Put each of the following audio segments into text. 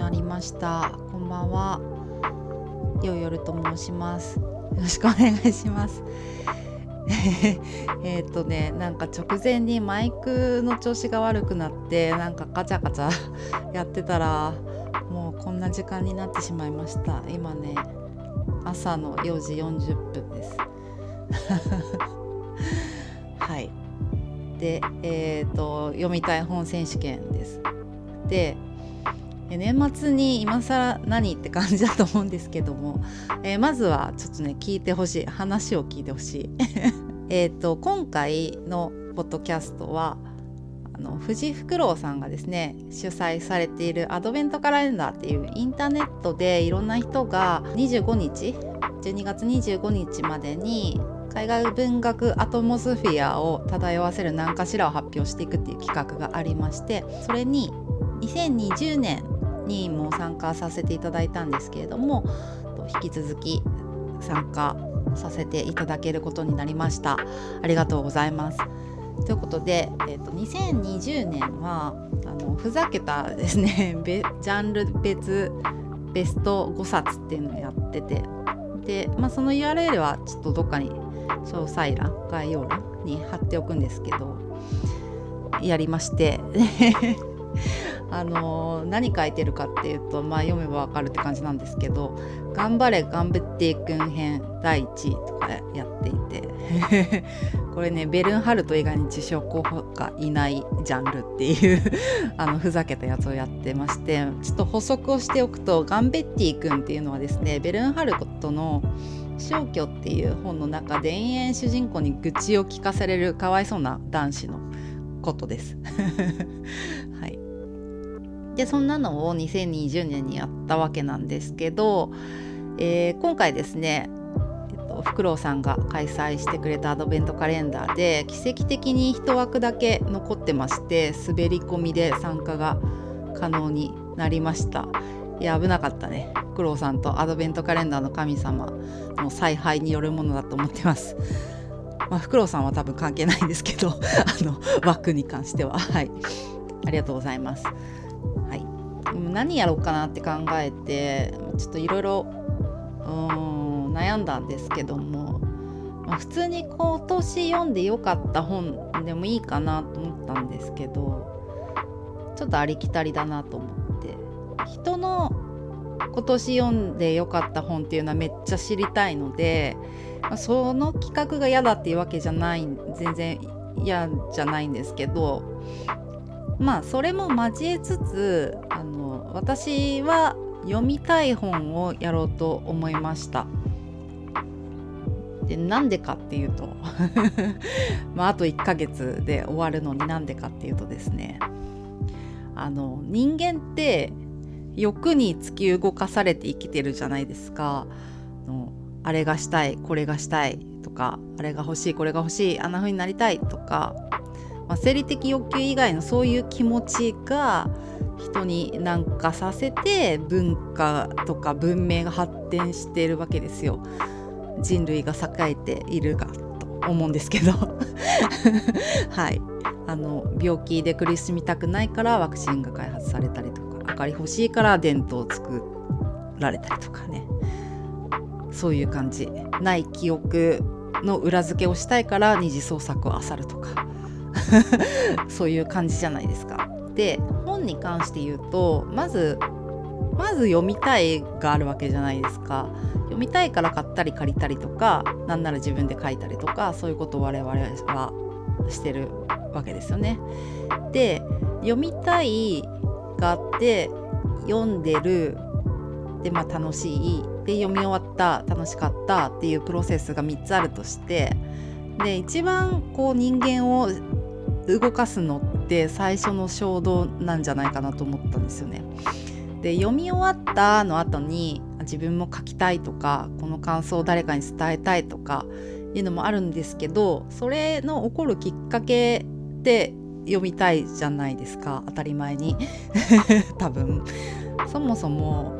まりました。こんばんは。ようよると申します。よろしくお願いします。えっとねなんか直前にマイクの調子が悪くなってなんかガチャガチャ やってたらもうこんな時間になってしまいました。今ね朝の4時40分です。はい。でえっ、ー、と読みたい本選手権です。で年末に今更何って感じだと思うんですけども、えー、まずはちょっとね聞いてほしい。話を聞いてほしい。えと今回のポッドキャストはあの藤フクロウさんがですね主催されているアドベントカレンダーっていうインターネットでいろんな人が25日12月25日までに海外文学アトモスフィアを漂わせる何かしらを発表していくっていう企画がありましてそれに2020年にも参加させていただいたんですけれども引き続き参加させていただけることになりました。ありがとうございます。ということで、えーと、2020年はあのふざけたですね ジャンル別ベスト5冊っていうのをやっててで、まあ、その URL はちょっとどっかに詳細欄概要欄に貼っておくんですけどやりましてあの何書いてるかっていうとまあ読めばわかるって感じなんですけど「頑張れ頑張っていくん編第1位」とかやっていて これねベルンハルト以外に受賞候補がいないジャンルっていう あのふざけたやつをやってましてちょっと補足をしておくとガンベッティ君っていうのはですねベルンハルトの「消去」っていう本の中で延々主人公に愚痴を聞かされるかわいそうな男子のことです。はいでそんなのを2020年にやったわけなんですけど、えー、今回ですねフクロウさんが開催してくれたアドベントカレンダーで奇跡的に1枠だけ残ってまして滑り込みで参加が可能になりました。いや危なかったね。フクロウさんとアドベントカレンダーの神様の采配によるものだと思ってます。まあ、フクロウさんは多分関係ないんですけど あの枠に関しては。はい。ありがとうございます。はい。何やろうかなって考えてちょっといろいろ悩んだんですけども、まあ、普通に今年読んでよかった本でもいいかなと思ったんですけどちょっとありきたりだなと思って。人の今年読んでよかった本っていうのはめっちゃ知りたいので、まあ、その企画が嫌だっていうわけじゃない全然嫌じゃないんですけどまあそれも交えつつあの私は読みたい本をやろうと思いました。でなんでかっていうと まあ、あと1ヶ月で終わるのになんでかっていうとですねあの人間って欲に突き動かされて生きてるじゃないですか。あれがしたいこれがしたいとかあれが欲しいこれが欲しいあんな風になりたいとか、まあ、生理的欲求以外のそういう気持ちが人になんかさせて文化とか文明が発展しているわけですよ。人類が栄えているがと思うんですけど。はい。あの病気で苦しみたくないからワクチンが開発されたりとか明かり欲しいから伝統を作られたりとかね。そういう感じ。ない記憶の裏付けをしたいから二次創作を漁るとか。そういう感じじゃないですか。で本に関して言うとまずまず読みたいがあるわけじゃないですか。読みたいから買ったり借りたりとかなんなら自分で書いたりとかそういうことを我々はしてるわけですよね。で読みたいがあって読んでるでまあ楽しいで読み終わった楽しかったっていうプロセスが3つあるとしてで一番こう人間を動かすのって最初の衝動なんじゃないかなと思ったんですよね。で読み終わったの後に自分も書きたいとかこの感想を誰かに伝えたいとかいうのもあるんですけどそれの起こるきっかけって読みたいじゃないですか。当たり前に。多分。そもそも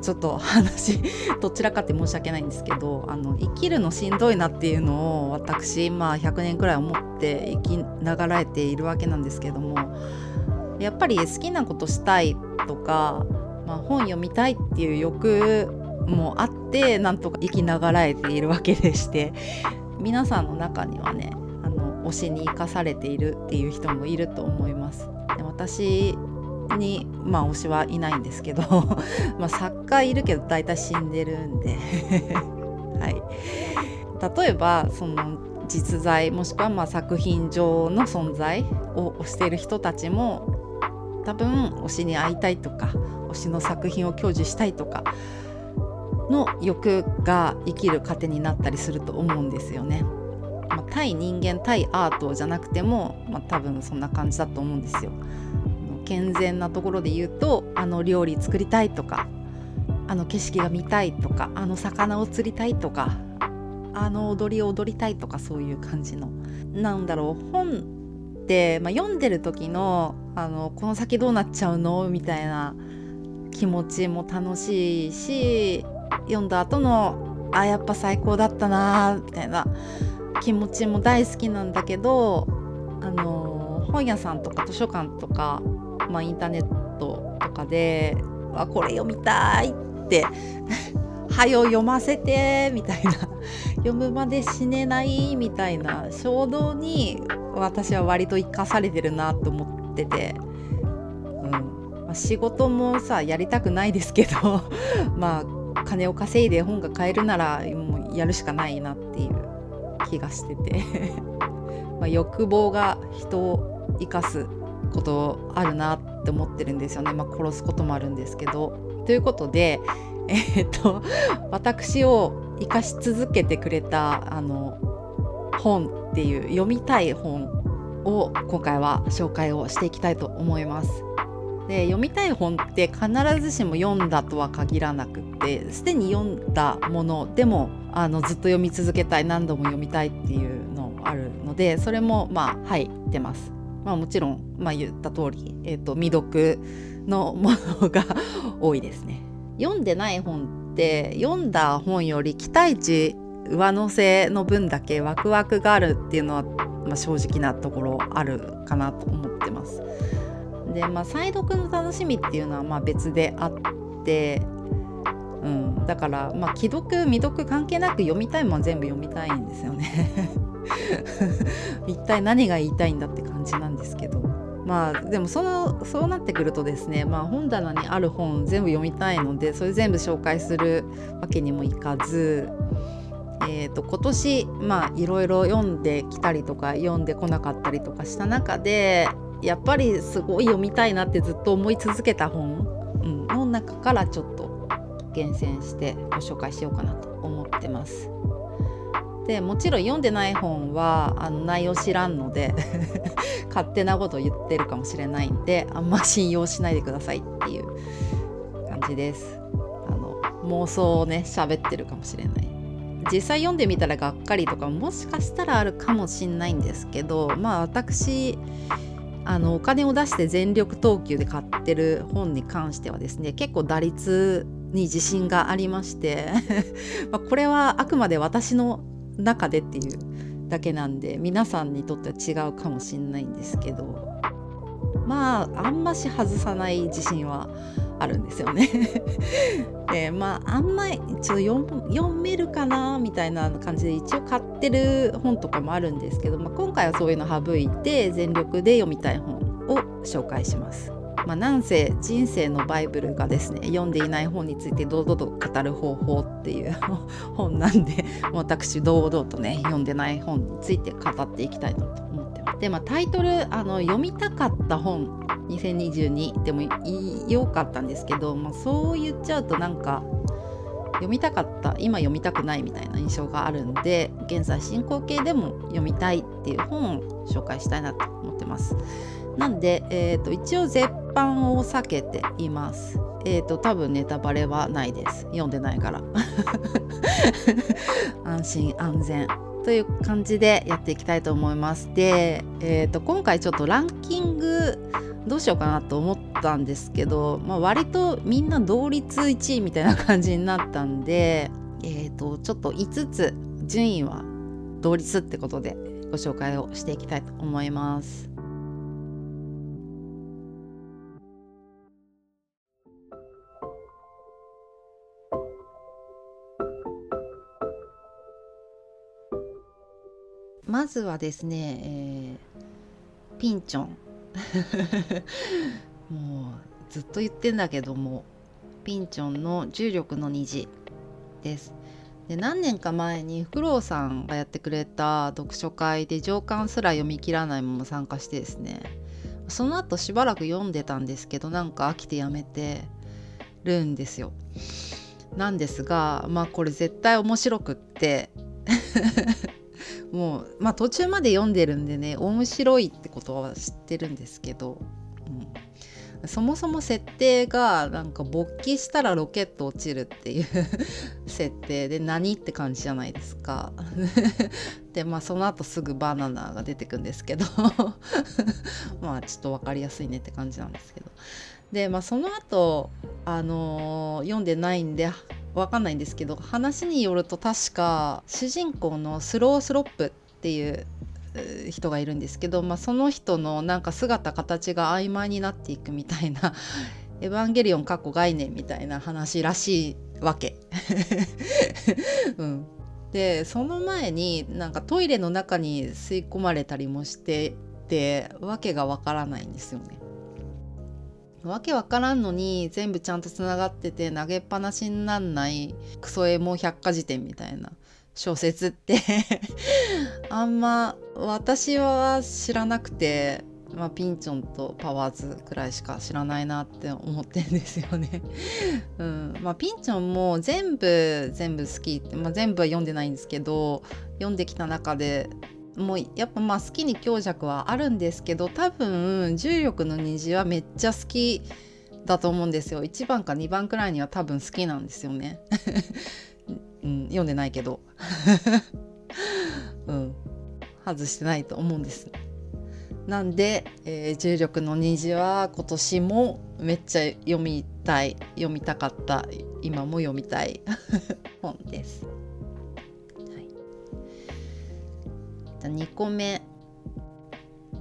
ちょっと話 どちらかって申し訳ないんですけどあの生きるのしんどいなっていうのを私、まあ、100年くらい思って生きながらえているわけなんですけどもやっぱり好きなことしたいとか、まあ、本読みたいっていう欲もあってなんとか生きながらえているわけでして皆さんの中にはねあの推しに生かされているっていう人もいると思います。で私にまあ推しはいないんですけど まあ作家いるけど大体死んでるんで はい、例えばその実在もしくはまあ作品上の存在を推している人たちも多分推しに会いたいとか推しの作品を享受したいとかの欲が生きる糧になったりすると思うんですよね。まあ、対人間対アートじゃなくても、まあ、多分そんな感じだと思うんですよ。健全なところで言うとあの料理作りたいとかあの景色が見たいとかあの魚を釣りたいとかあの踊りを踊りたいとかそういう感じの。なんだろう本って、まあ、読んでる時のあのこの先どうなっちゃうの？みたいな気持ちも楽しいし読んだ後のあやっぱ最高だったなみたいな気持ちも大好きなんだけどあの本屋さんとか図書館とかまあ、インターネットとかで「あこれ読みたい」って「はよ読ませて」みたいな。読むまで死ねないみたいな。衝動に私は割と生かされてるなと思ってて、うん。まあ、仕事もさやりたくないですけど まあ金を稼いで本が買えるならもうやるしかないなっていう気がしてて。ま欲望が人を生かすことあるなって思ってるんですよね、まあ、殺すこともあるんですけど。ということで、えー、っと私を生かし続けてくれたあの本っていう読みたい本を今回は紹介をしていきたいと思います。で読みたい本って必ずしも読んだとは限らなくってすでに読んだものでもあのずっと読み続けたい何度も読みたいっていうのあるのでそれもまあ入ってます。まあ、もちろん、まあ、言った通り、えーと、未読のものが多いですね。読んでない本って読んだ本より期待値上乗せの分だけワクワクがあるっていうのは、まあ、正直なところあるかなと思ってます。でまあ再読の楽しみっていうのはまあ別であって、うん、だからまあ既読未読関係なく読みたいもん全部読みたいんですよね。一体何が言いたいんだって感じなんですけどまあでもそのそうなってくるとですね、まあ、本棚にある本全部読みたいのでそれ全部紹介するわけにもいかず、えーと、今年まあいろいろ読んできたりとか読んでこなかったりとかした中でやっぱりすごい読みたいなってずっと思い続けた本、うん、の中からちょっと厳選してご紹介しようかなと思ってます。でもちろん読んでない本はあの内容知らんので 勝手なこと言ってるかもしれないんであんま信用しないでくださいっていう感じです。あの妄想をね喋ってるかもしれない。実際読んでみたらがっかりとかもしかしたらあるかもしんないんですけどまあ私あのお金を出して全力投球で買ってる本に関してはですね結構打率に自信がありまして まこれはあくまで私の中でっていうだけなんで皆さんにとっては違うかもしんないんですけどまああんまし外さない自信はあるんですよね でまああんま一応読めるかなみたいな感じで一応買ってる本とかもあるんですけど、まあ、今回はそういうの省いて全力で読みたい本を紹介します。まあ、なんせ人生のバイブルがですね読んでいない本について堂々と語る方法っていう 本なんで私堂々とね読んでない本について語っていきたいなと思ってます。でまあタイトルあの読みたかった本2022でもよかったんですけど、まあ、そう言っちゃうとなんか読みたかった今読みたくないみたいな印象があるんで現在進行形でも読みたいっていう本を紹介したいなと思ってます。なんで、えーと、一応絶版を避けています。えーと、多分ネタバレはないです。読んでないから。安心安全という感じでやっていきたいと思います。で、えーと、今回ちょっとランキングどうしようかなと思ったんですけど、まあ、割とみんな同率1位みたいな感じになったんで、えー、とちょっと5つ順位は同率ってことでご紹介をしていきたいと思います。まずはですね、えー、ピンチョン。もうずっと言ってんだけどもピンチョンの重力の虹です。で何年か前にフクロウさんがやってくれた読書会で上巻すら読み切らないまま参加してですねその後しばらく読んでたんですけどなんか飽きてやめてるんですよ。なんですがまあこれ絶対面白くって。もうまあ途中まで読んでるんでね面白いってことは知ってるんですけど、うん、そもそも設定がなんか勃起したらロケット落ちるっていう設定で何って感じじゃないですか。でまあその後すぐバナナが出てくんですけど まあちょっと分かりやすいねって感じなんですけど。でまあその後あのー、読んでないんでわかんないんですけど話によると確か主人公のスロースロップっていう人がいるんですけど、まあ、その人のなんか姿形が曖昧になっていくみたいな「エヴァンゲリオン」過去概念みたいな話らしいわけ。うん、でその前になんかトイレの中に吸い込まれたりもしててわけがわからないんですよね。わけわからんのに全部ちゃんとつながってて投げっぱなしになんないクソエモ百科事典みたいな小説って あんま私は知らなくて、まあ、ピンチョンとパワーズくらいしか知らないなって思ってんですよね。うんまあ、ピンチョンも全部全部好きって、まあ、全部は読んでないんですけど読んできた中でもうやっぱまあ好きに強弱はあるんですけど多分重力の虹はめっちゃ好きだと思うんですよ。1番か2番くらいには多分好きなんですよね、うん、読んでないけど。うん。外してないと思うんです。なんで、えー、重力の虹は今年もめっちゃ読みたい。読みたかった。今も読みたい。本です。じゃ2個目。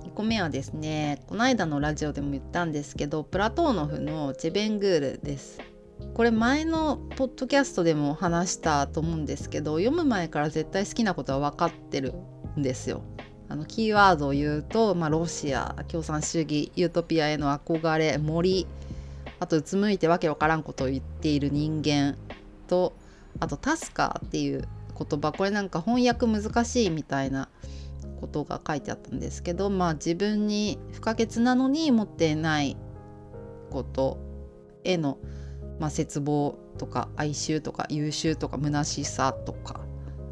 2個目はですねこの間のラジオでも言ったんですけどプラトーノフのチェベングールです。これ前のポッドキャストでも話したと思うんですけど読む前から絶対好きなことは分かってるんですよ。あのキーワードを言うと、まあ、ロシア共産主義ユートピアへの憧れ森あとうつむいてわけわからんことを言っている人間とあとタスカーっていう言葉これなんか翻訳難しいみたいなことが書いてあったんですけどまあ自分に不可欠なのに持っていないことへの、まあ、絶望とか哀愁とか優秀とか虚しさとか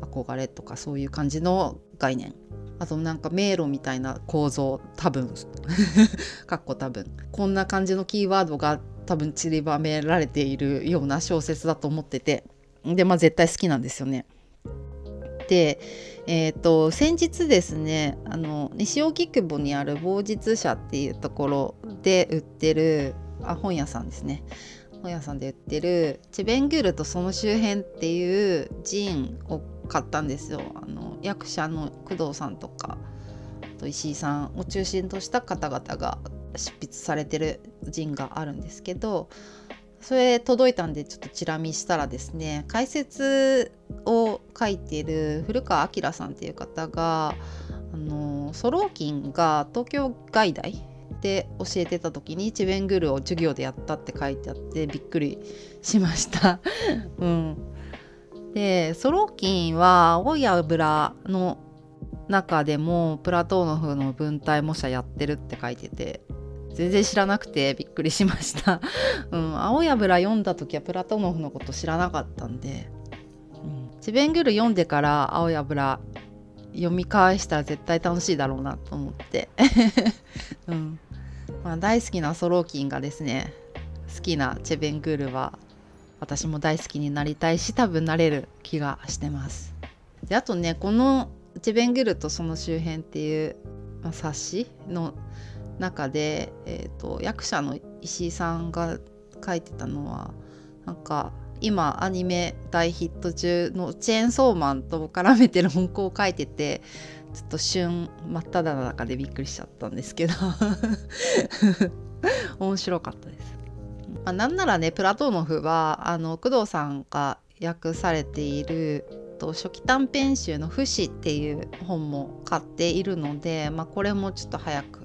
憧れとかそういう感じの概念。あとなんか迷路みたいな構造多分。かっこ多分。こんな感じのキーワードが多分散りばめられているような小説だと思ってて。でまあ絶対好きなんですよね。で、えーと、先日ですねあの西荻窪にある某日社っていうところで売ってるあ本屋さんですね。本屋さんで売ってるチェベングールとその周辺っていうジンを買ったんですよ。あの役者の工藤さんとかと石井さんを中心とした方々が執筆されてるジンがあるんですけどそれ届いたんでちょっとチラ見したらですね解説を書いている古川明さんっていう方があのソローキンが東京外大で教えてた時にチベングルを授業でやったって書いてあってびっくりしました。うん、でソローキンは青い油の中でもプラトーノフの文体模写やってるって書いてて全然知らなくてびっくりしました。うん、青い油読んだ時はプラトノフのこと知らなかったんで、うん、チベングル読んでから青い油読み返したら絶対楽しいだろうなと思って、うんまあ、大好きなソローキンがですね好きなチェベングールは私も大好きになりたいし多分なれる気がしてます。であとねこのチェベングールとその周辺っていう、まあ、冊子の中で、えーと、役者の石井さんが書いてたのはなんか今アニメ大ヒット中のチェーンソーマンと絡めてる文句を書いててちょっと旬真っ只中でびっくりしちゃったんですけど 面白かったです。まあ、なんならねプラトーノフはあの工藤さんが訳されていると初期短編集の「不死」っていう本も買っているので、まあ、これもちょっと早く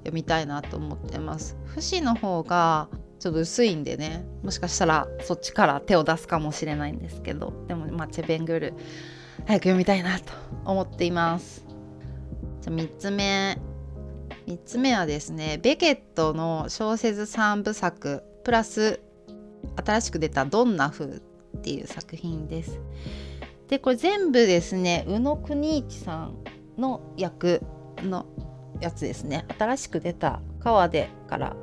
読みたいなと思ってます。不死の方がちょっと薄いんでねもしかしたらそっちから手を出すかもしれないんですけどでもまあチェベングル早く読みたいなと思っています。じゃあ3つ目。3つ目はですねベケットの小説3部作プラス新しく出た「どんな風」っていう作品です。でこれ全部ですね宇野邦一さんの役のやつですね。新しく出た川でから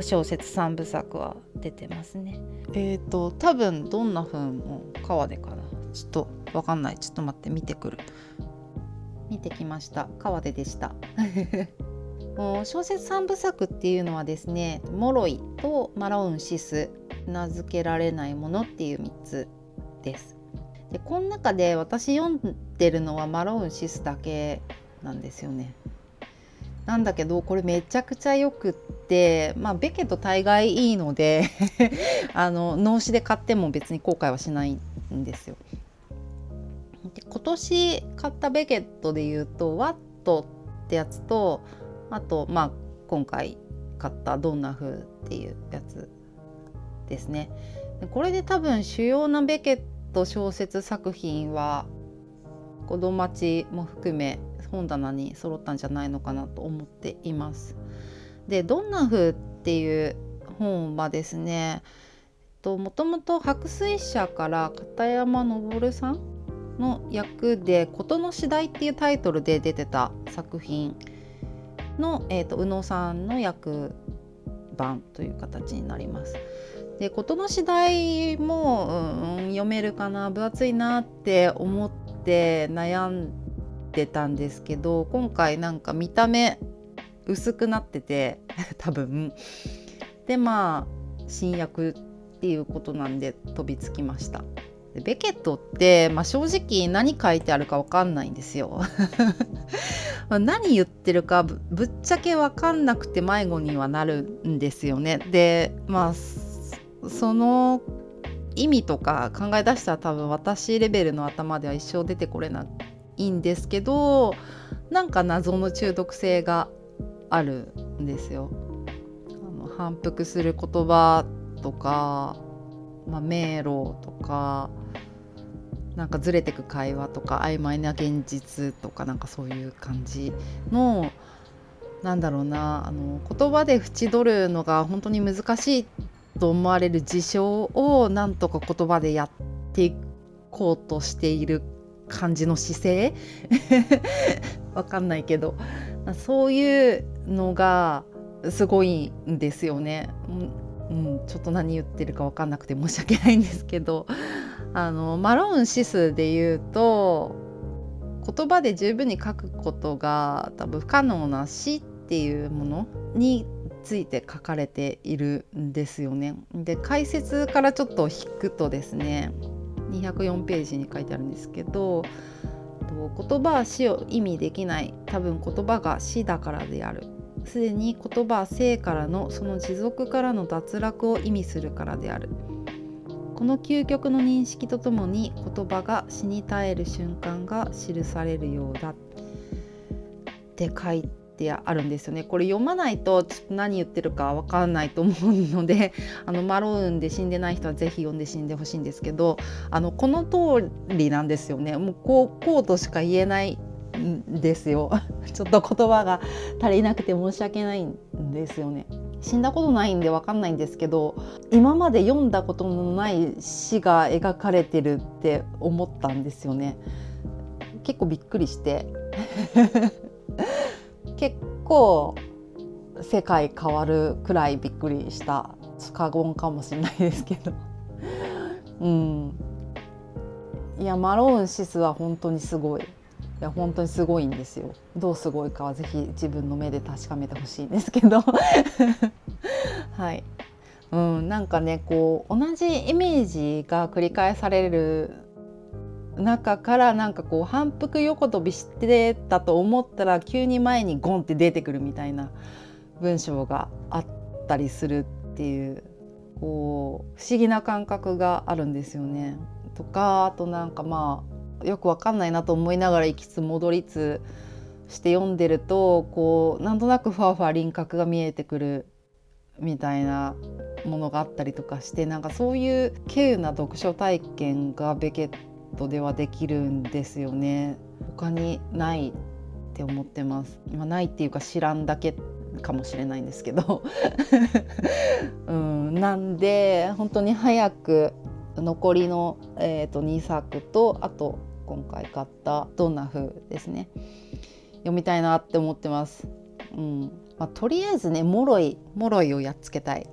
小説3部作は出てますね。えっ、ー、と多分どんな風も川でかな。ちょっとわかんない。ちょっと待って見てくる。見てきました。川ででした。もう小説3部作っていうのはですね「モロイ」と「マロウンシス」名付けられないものっていう3つです。でこの中で私読んでるのはマロウンシスだけなんですよねなんだけどこれめちゃくちゃよくってまあベケと大概いいので あの脳死で買っても別に後悔はしないんですよ。で今年買ったベケットで言うとワットってやつとあとまあ今回買ったドンナフっていうやつですね。これで多分主要なベケット小説作品は子供町も含め本棚に揃ったんじゃないのかなと思っています。で「どんな風」っていう本はですねもともと白水社から片山昇さんの役で「事の次第」っていうタイトルで出てた作品の、えーと、宇野さんの役版という形になります。で事の次第も、うん、読めるかな分厚いなって思って悩んてたんですけど今回なんか見た目薄くなってて 多分。でまあ新薬っていうことなんで飛びつきました。でベケットって、まあ、正直何書いてあるか分かんないんですよ。何言ってるかぶっちゃけ分かんなくて迷子にはなるんですよね。でまあその意味とか考え出したら多分私レベルの頭では一生出てこれないんですけどなんか謎の中毒性があるんですよ。あの反復する言葉とか、まあ、迷路とかなんかずれてく会話とか曖昧な現実とかなんかそういう感じのなんだろうなあの言葉で縁取るのが本当に難しいと思われる事象をなんとか言葉でやっていこうとしている感じの姿勢？わかんないけどそういうのがすごいんですよね。うん、ちょっと何言ってるか分かんなくて申し訳ないんですけどあのマローン指数で言うと言葉で十分に書くことが多分不可能な死っていうものについて書かれているんですよね。で解説からちょっと引くとですね204ページに書いてあるんですけど言葉は死を意味できない多分言葉が死だからである。すでに言葉は生からのその持続からの脱落を意味するからである。この究極の認識とともに言葉が死に絶える瞬間が記されるようだって書いってあるんですよね。これ読まないとちょっと何言ってるか分かんないと思うので あのマローンで死んでない人は是非読んで死んでほしいんですけどあのこの通りなんですよね。もうこうこうとしか言えないんですよ。ちょっと言葉が足りなくて申し訳ないんですよね。死んだことないんで分かんないんですけど今まで読んだことのない死が描かれてるって思ったんですよね。結構びっくりして。結構世界変わるくらいびっくりした過言かもしれないですけど。うん。いやマローンシスは本当にすごい。いや本当にすごいんですよ。どうすごいかはぜひ自分の目で確かめてほしいんですけど。はい。うん、なんかねこう同じイメージが繰り返される中からなんかこう反復横跳びしてたと思ったら急に前にゴンって出てくるみたいな文章があったりするっていうこう不思議な感覚があるんですよね。とかあとなんかまあよくわかんないなと思いながら行きつ戻りつして読んでるとこうなんとなくふわふわ輪郭が見えてくるみたいなものがあったりとかしてなんかそういう稀有な読書体験がベケットではできるんですよね。他にないって思ってます。今ないっていうか知らんだけかもしれないんですけど、うん、なんで本当に早く残りの、えーと、2作とあと今回買った「どんな風」ですね読みたいなって思ってます。うんまあ、とりあえずねもろいもろいをやっつけたい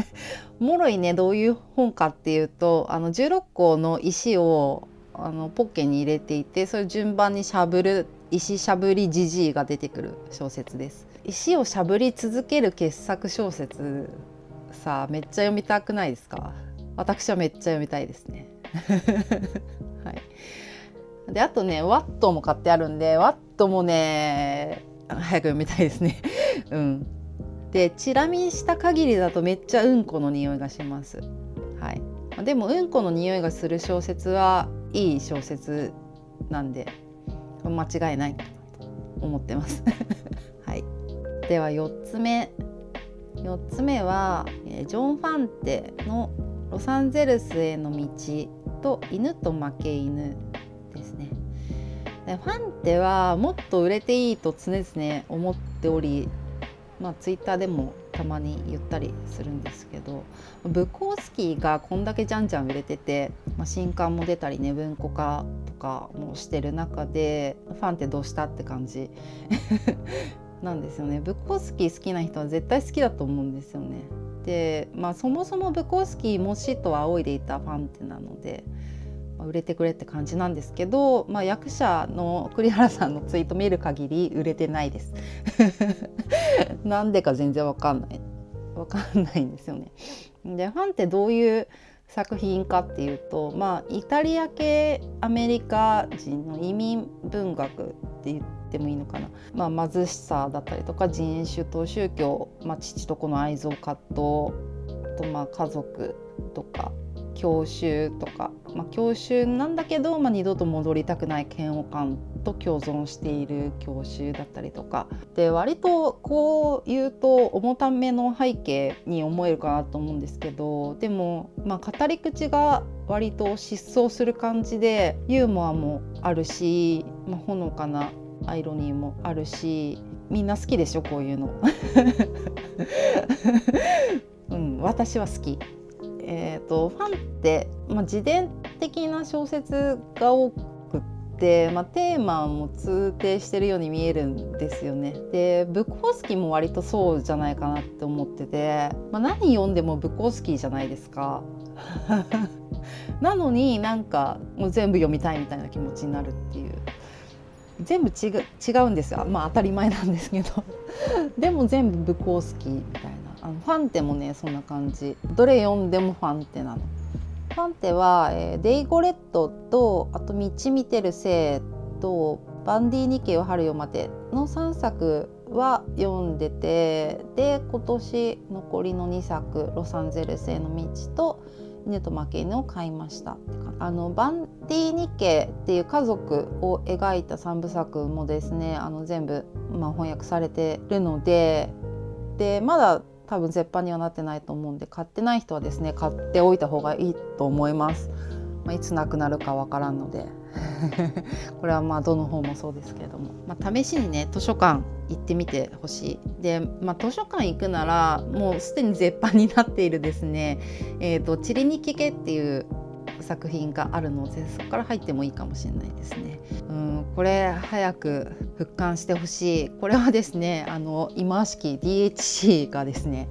もろいねどういう本かっていうとあの16個の石をあのポッケに入れていてそれ順番にしゃぶる石しゃぶりじじいが出てくる小説です。石をしゃぶり続ける傑作小説さあめっちゃ読みたくないですか？私はめっちゃ読みたいですね。はい。であとねワットも買ってあるんでワットもね早く読みたいですね。うん。でチラ見した限りだとめっちゃうんこの匂いがします。はい。でもうんこの匂いがする小説はいい小説なんで間違いないと思ってます。はい。では4つ目。4つ目はジョン・ファンテの「ロサンゼルスへの道」と「犬と負け犬」ですね。ファンテはもっと売れていいと常々思っておりまあツイッターでもたまに言ったりするんですけどブコースキーがこんだけじゃんじゃん売れてて、まあ、新刊も出たりね文庫化とかもしてる中でファンってどうしたって感じ なんですよねブコースキー好きな人は絶対好きだと思うんですよね。でまあそもそもブコースキーも死と仰いでいたファンってなので。売れてくれって感じなんですけど、まあ、役者の栗原さんのツイート見る限り売れてないです。なんでか全然わかんない。わかんないんですよね。でファンってどういう作品かっていうと、まあ、イタリア系アメリカ人の移民文学って言ってもいいのかな、まあ、貧しさだったりとか人種と宗教、まあ、父と子の愛憎葛藤とまあ家族とか郷愁とか、まあ、郷愁なんだけど、まあ、二度と戻りたくない嫌悪感と共存している郷愁だったりとかで割とこう言うと重ための背景に思えるかなと思うんですけどでも、まあ、語り口が割と疾走する感じでユーモアもあるし、まあ、ほのかなアイロニーもあるしみんな好きでしょこういうの。うん、私は好き。えーと、ファンって、まあ、自伝的な小説が多くって、まあ、テーマも通底してるように見えるんですよね。でブコースキーも割とそうじゃないかなって思ってて、まあ、何読んでもブコースキーじゃないですか。なのになんかもう全部読みたいみたいな気持ちになるっていう。全部違違うんですよまあ当たり前なんですけどでも全部ブコースキーみたいなあのファンテもねそんな感じ。どれ読んでもファンテなの。ファンテは、えー、デイゴレットとあと道見てるせいとバンディニケを春よ待ての3作は読んでてで今年残りの2作ロサンゼルスへの道と犬と負け犬を買いました。あのバンディニケっていう家族を描いた3部作もですねあの全部、まあ、翻訳されてるのででまだ多分絶版にはなってないと思うんで買ってない人はですね買っておいた方がいいと思います。まあ、いつなくなるかわからんので。これはまあどの本もそうですけれども、まあ、試しにね図書館行ってみてほしい。で、まあ、図書館行くならもうすでに絶版になっているですね「えーと、チリニキケ」っていう作品があるのでそこから入ってもいいかもしれないですね。うんこれ早く復刊してほしいこれはですねあの今しき DHC がですね、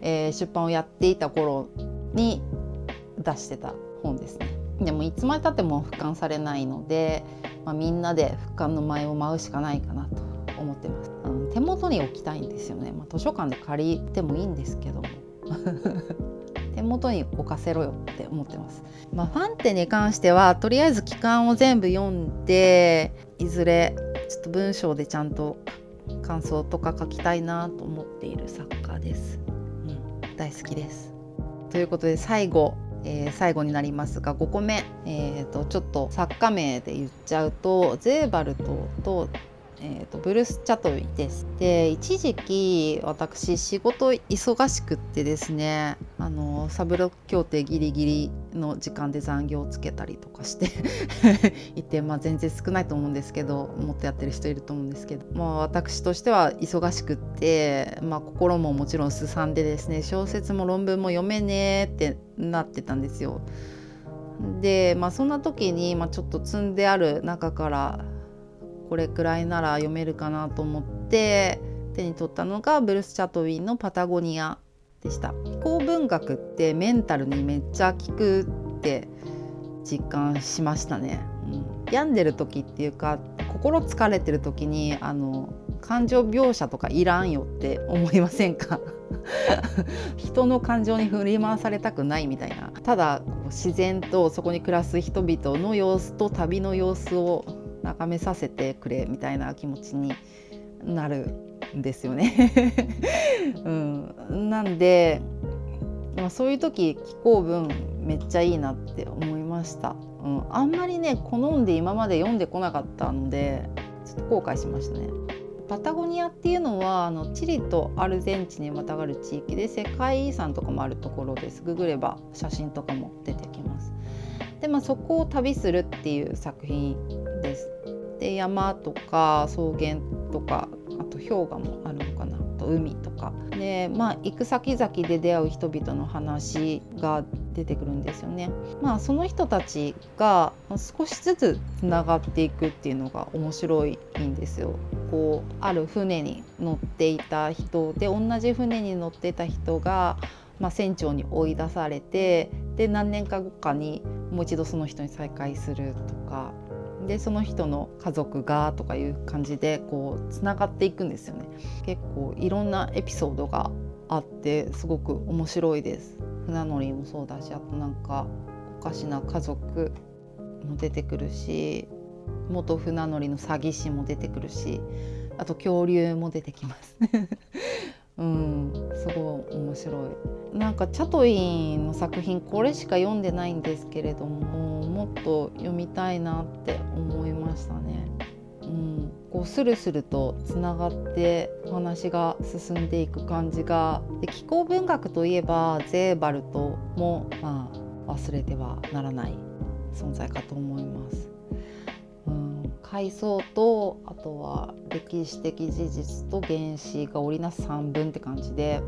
えー、出版をやっていた頃に出してた本ですね。でもいつまでたっても俯瞰されないので、まあ、みんなで俯瞰の前を舞うしかないかなと思ってます、うん、手元に置きたいんですよね、まあ、図書館で借りてもいいんですけども手元に置かせろよって思ってます、まあ、ファンテに関してはとりあえず期間を全部読んでいずれちょっと文章でちゃんと感想とか書きたいなと思っている作家です、うん、大好きです。ということで最後えー、最後になりますが5個目、えーと、ちょっと作家名で言っちゃうとゼーバルトとえーと、ブルース・チャトウィです。で一時期私仕事忙しくってですねあのサブロ協定ギリギリの時間で残業をつけたりとかして いて、まあ、全然少ないと思うんですけどもっとやってる人いると思うんですけど、まあ、私としては忙しくって、まあ、心ももちろんすさんでですね小説も論文も読めねえってなってたんですよ。で、まあ、そんな時に、まあ、ちょっと積んである中からこれくらいなら読めるかなと思って手に取ったのがブルース・チャトウィンの「パタゴニア」でした。気候文学ってメンタルにめっちゃ効くって実感しましたね、うん、病んでる時っていうか心疲れてる時にあの感情描写とかいらんよって思いませんか？人の感情に振り回されたくないみたいな。ただ自然とそこに暮らす人々の様子と旅の様子を眺めさせてくれみたいな気持ちになるんですよね。うん、なんで、まあ、そういう時気候文めっちゃいいなって思いました。うん、あんまりね好んで今まで読んでこなかったのでちょっと後悔しましたね。パタゴニアっていうのはあのチリとアルゼンチンにまたがる地域で世界遺産とかもあるところです。ググれば写真とかも出てきます。でまあそこを旅するっていう作品です。で山とか草原とかあと氷河もあるのかなと海とかでまあ行く先々で出会う人々の話が出てくるんですよね。まあその人たちが少しずつつながっていくっていうのが面白いんですよ。こうある船に乗っていた人で同じ船に乗ってた人が、まあ、船長に追い出されてで何年か後かにもう一度その人に再会するとかでその人の家族がとかいう感じでこうつながっていくんですよね。結構いろんなエピソードがあってすごく面白いです。船乗りもそうだしあとなんかおかしな家族も出てくるし元船乗りの詐欺師も出てくるしあと恐竜も出てきます。うんすごい面白いなんかチャトインの作品これしか読んでないんですけれどももっと読みたいなって思いましたね。うん、こうスルスルとつながってお話が進んでいく感じがで気候文学といえばゼーバルトも、まあ、忘れてはならない存在かと思います。階層とあとは歴史的事実と原子が織りなす3文って感じで、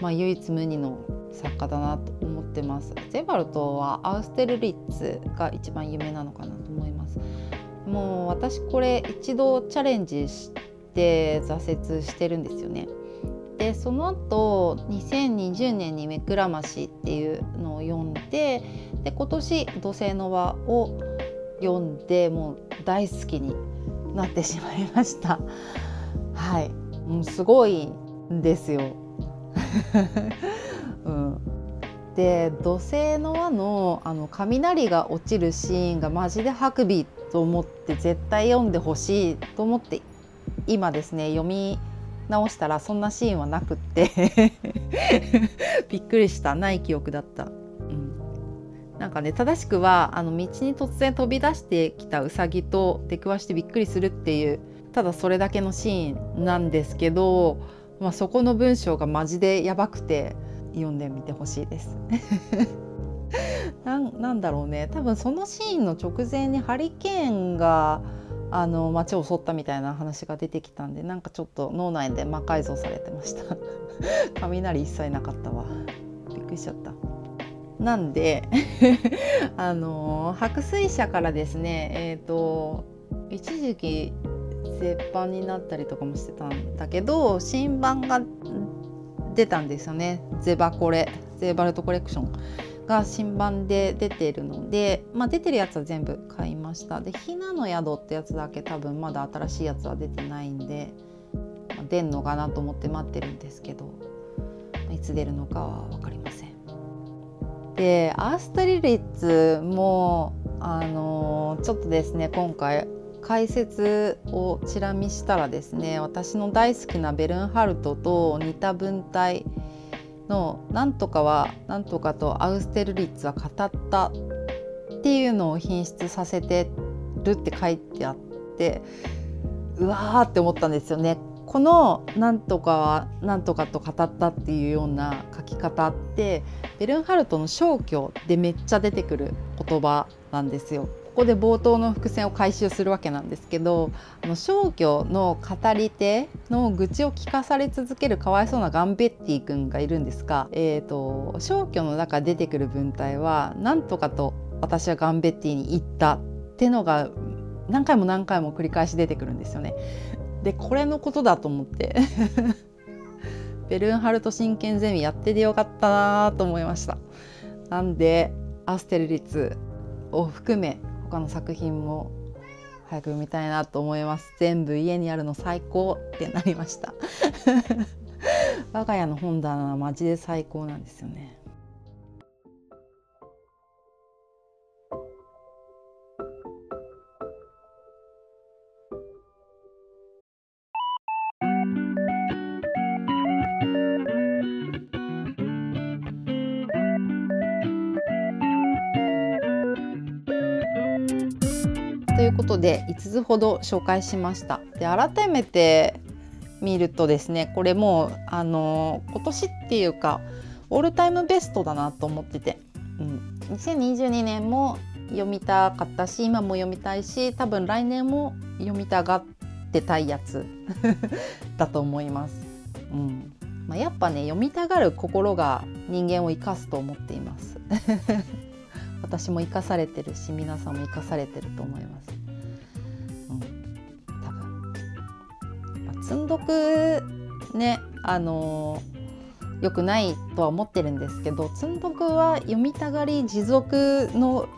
まあ、唯一無二の作家だなと思ってます。ゼバルトはアウステルリッツが一番有名なのかなと思います。もう私これ一度チャレンジして挫折してるんですよね。でその後2020年に「目くらまし」っていうのを読んでで今年「土星の輪」を読んでもう大好きになってしまいました。はい、もうすごいんですよ。うん、で土星の輪のあの雷が落ちるシーンがマジでハクビと思って絶対読んでほしいと思って今ですね読み直したらそんなシーンはなくって びっくりしたない記憶だった。なんかね正しくはあの道に突然飛び出してきたウサギと出くわしてびっくりするっていうただそれだけのシーンなんですけど、まあ、そこの文章がマジでやばくて読んでみてほしいです。なんだろうね多分そのシーンの直前にハリケーンがあの街を襲ったみたいな話が出てきたんでなんかちょっと脳内で魔改造されてました 雷一切なかったわびっくりしちゃった。なんで あの白水社からですねえっ、ー、と一時期絶版になったりとかもしてたんだけど新版が出たんですよねゼバコレゼーバルトコレクションが新版で出てるので、まあ、出てるやつは全部買いましたで「ひなの宿」ってやつだけ多分まだ新しいやつは出てないんで、まあ、出んのかなと思って待ってるんですけどいつ出るのかは分かりません。でアーストリリッツもあの、ちょっとですね今回解説をチラ見したらですね私の大好きなベルンハルトと似た文体の「なんとかはなんとかとアウステルリッツは語った」っていうのを品質させてるって書いてあってうわーって思ったんですよね。この「なんとかはなんとかと語った」っていうような書き方ってベルンハルトの消去でめっちゃ出てくる言葉なんですよ。ここで冒頭の伏線を回収するわけなんですけどあの消去の語り手の愚痴を聞かされ続けるかわいそうなガンベッティ君がいるんですが、えーと、消去の中出てくる文体はなんとかと私はガンベッティに言ったってのが何回も何回も繰り返し出てくるんですよね。でこれのことだと思って。ベルンハルト真剣ゼミやっててよかったなと思いました。なんでアステルリツを含め他の作品も早く読みたいなと思います。全部家にあるの最高ってなりました。我が家の本棚はマジで最高なんですよね。で5つほど紹介しました。で改めて見るとですねこれもうあの今年っていうかオールタイムベストだなと思ってて、うん、2022年も読みたかったし今も読みたいし多分来年も読みたがってたいやつ だと思います。うんまあ、やっぱね読みたがる心が人間を生かすと思っています。私も生かされてるし皆さんも生かされてると思います。積んどくねあのー、よくないとは思ってるんですけど積んどくは読みたがり持続の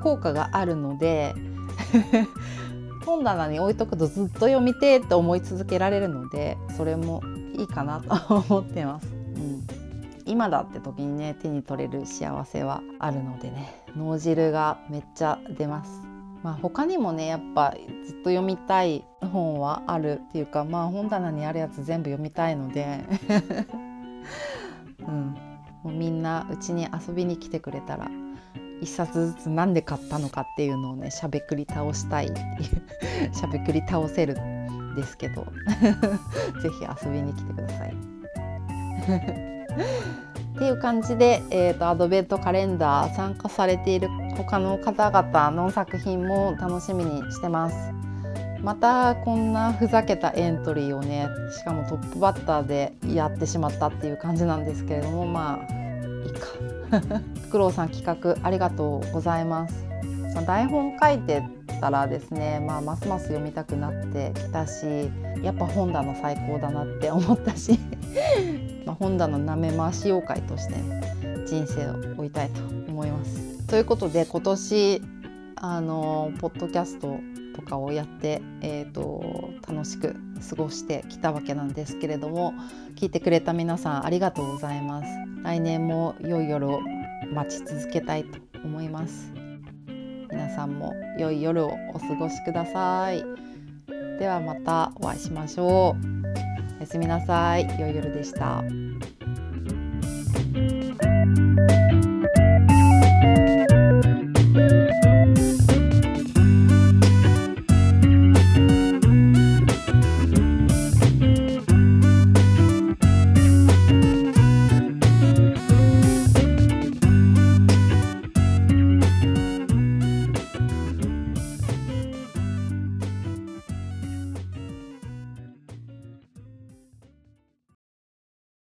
効果があるので本棚に置いとくとずっと読みてって思い続けられるのでそれもいいかなと思ってます。うん今だって時にね手に取れる幸せはあるのでね脳汁がめっちゃ出ます。まあ、他にもねやっぱずっと読みたい本はあるっていうかまあ本棚にあるやつ全部読みたいので。うん、もうみんなうちに遊びに来てくれたら一冊ずつ何で買ったのかっていうのをねしゃべくり倒したい。っていうしゃべくり倒せるんですけど。是非遊びに来てください。っていう感じで、えーと、アドベントカレンダー参加されている他の方々の作品も楽しみにしてます。またこんなふざけたエントリーをねしかもトップバッターでやってしまったっていう感じなんですけれどもまあいいかフ クロウさん企画ありがとうございます。台本書いてたらですね、まあ、ますます読みたくなってきたしやっぱ本棚最高だなって思ったしまあ本棚なめ回し妖怪として、人生を追いたいと思います。ということで今年あのポッドキャストとかをやって、えーと、楽しく過ごしてきたわけなんですけれども聞いてくれた皆さんありがとうございます。来年も良い夜を待ち続けたいと思います。皆さんも良い夜をお過ごしくださいではまたお会いしましょうおやすみなさい。良い夜でした。